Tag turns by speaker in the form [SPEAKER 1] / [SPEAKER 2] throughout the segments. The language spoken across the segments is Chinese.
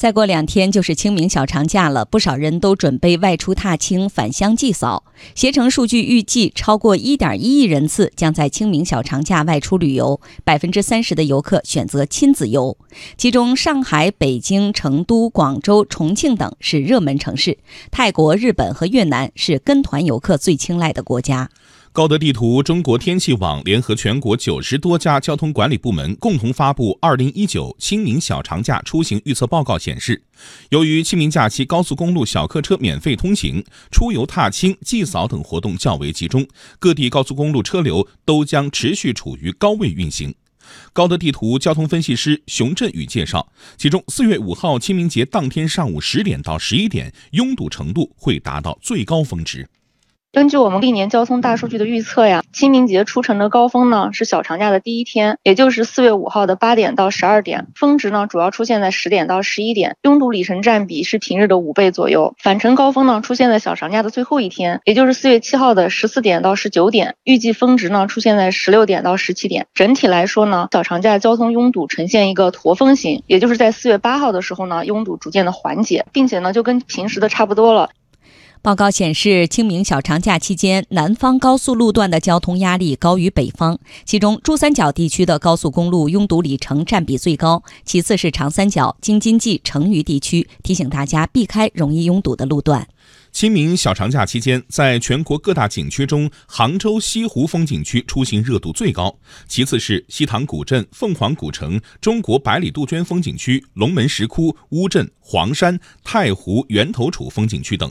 [SPEAKER 1] 再过两天就是清明小长假了，不少人都准备外出踏青、返乡祭扫。携程数据预计，超过1.1亿人次将在清明小长假外出旅游，百分之三十的游客选择亲子游，其中上海、北京、成都、广州、重庆等是热门城市，泰国、日本和越南是跟团游客最青睐的国家。
[SPEAKER 2] 高德地图、中国天气网联合全国九十多家交通管理部门共同发布《二零一九清明小长假出行预测报告》显示，由于清明假期高速公路小客车免费通行，出游踏青、祭扫等活动较为集中，各地高速公路车流都将持续处于高位运行。高德地图交通分析师熊振宇介绍，其中四月五号清明节当天上午十点到十一点，拥堵程度会达到最高峰值。
[SPEAKER 3] 根据我们历年交通大数据的预测呀，清明节出城的高峰呢是小长假的第一天，也就是四月五号的八点到十二点，峰值呢主要出现在十点到十一点，拥堵里程占比是平日的五倍左右。返程高峰呢出现在小长假的最后一天，也就是四月七号的十四点到十九点，预计峰值呢出现在十六点到十七点。整体来说呢，小长假交通拥堵呈现一个驼峰型，也就是在四月八号的时候呢，拥堵逐渐的缓解，并且呢就跟平时的差不多了。
[SPEAKER 1] 报告显示，清明小长假期间，南方高速路段的交通压力高于北方。其中，珠三角地区的高速公路拥堵里程占比最高，其次是长三角、京津冀、成渝地区。提醒大家避开容易拥堵的路段。
[SPEAKER 2] 清明小长假期间，在全国各大景区中，杭州西湖风景区出行热度最高，其次是西塘古镇、凤凰古城、中国百里杜鹃风景区、龙门石窟、乌镇、黄山、太湖、源头处风景区等。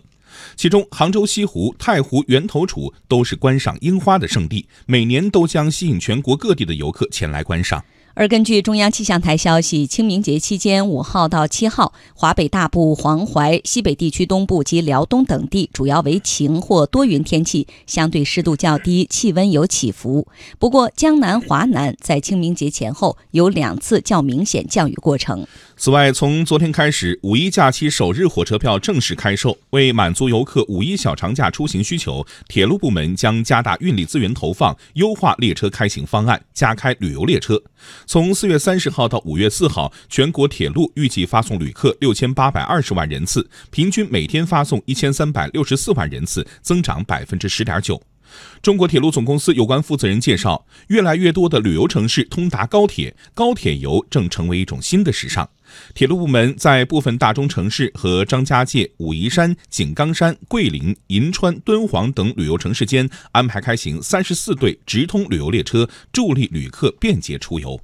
[SPEAKER 2] 其中，杭州西湖、太湖、源头处都是观赏樱花的圣地，每年都将吸引全国各地的游客前来观赏。
[SPEAKER 1] 而根据中央气象台消息，清明节期间五号到七号，华北大部、黄淮、西北地区东部及辽东等地主要为晴或多云天气，相对湿度较低，气温有起伏。不过，江南、华南在清明节前后有两次较明显降雨过程。
[SPEAKER 2] 此外，从昨天开始，五一假期首日火车票正式开售。为满足游客五一小长假出行需求，铁路部门将加大运力资源投放，优化列车开行方案，加开旅游列车。从四月三十号到五月四号，全国铁路预计发送旅客六千八百二十万人次，平均每天发送一千三百六十四万人次，增长百分之十点九。中国铁路总公司有关负责人介绍，越来越多的旅游城市通达高铁，高铁游正成为一种新的时尚。铁路部门在部分大中城市和张家界、武夷山、井冈山、桂林、银川、敦煌等旅游城市间安排开行三十四对直通旅游列车，助力旅客便捷出游。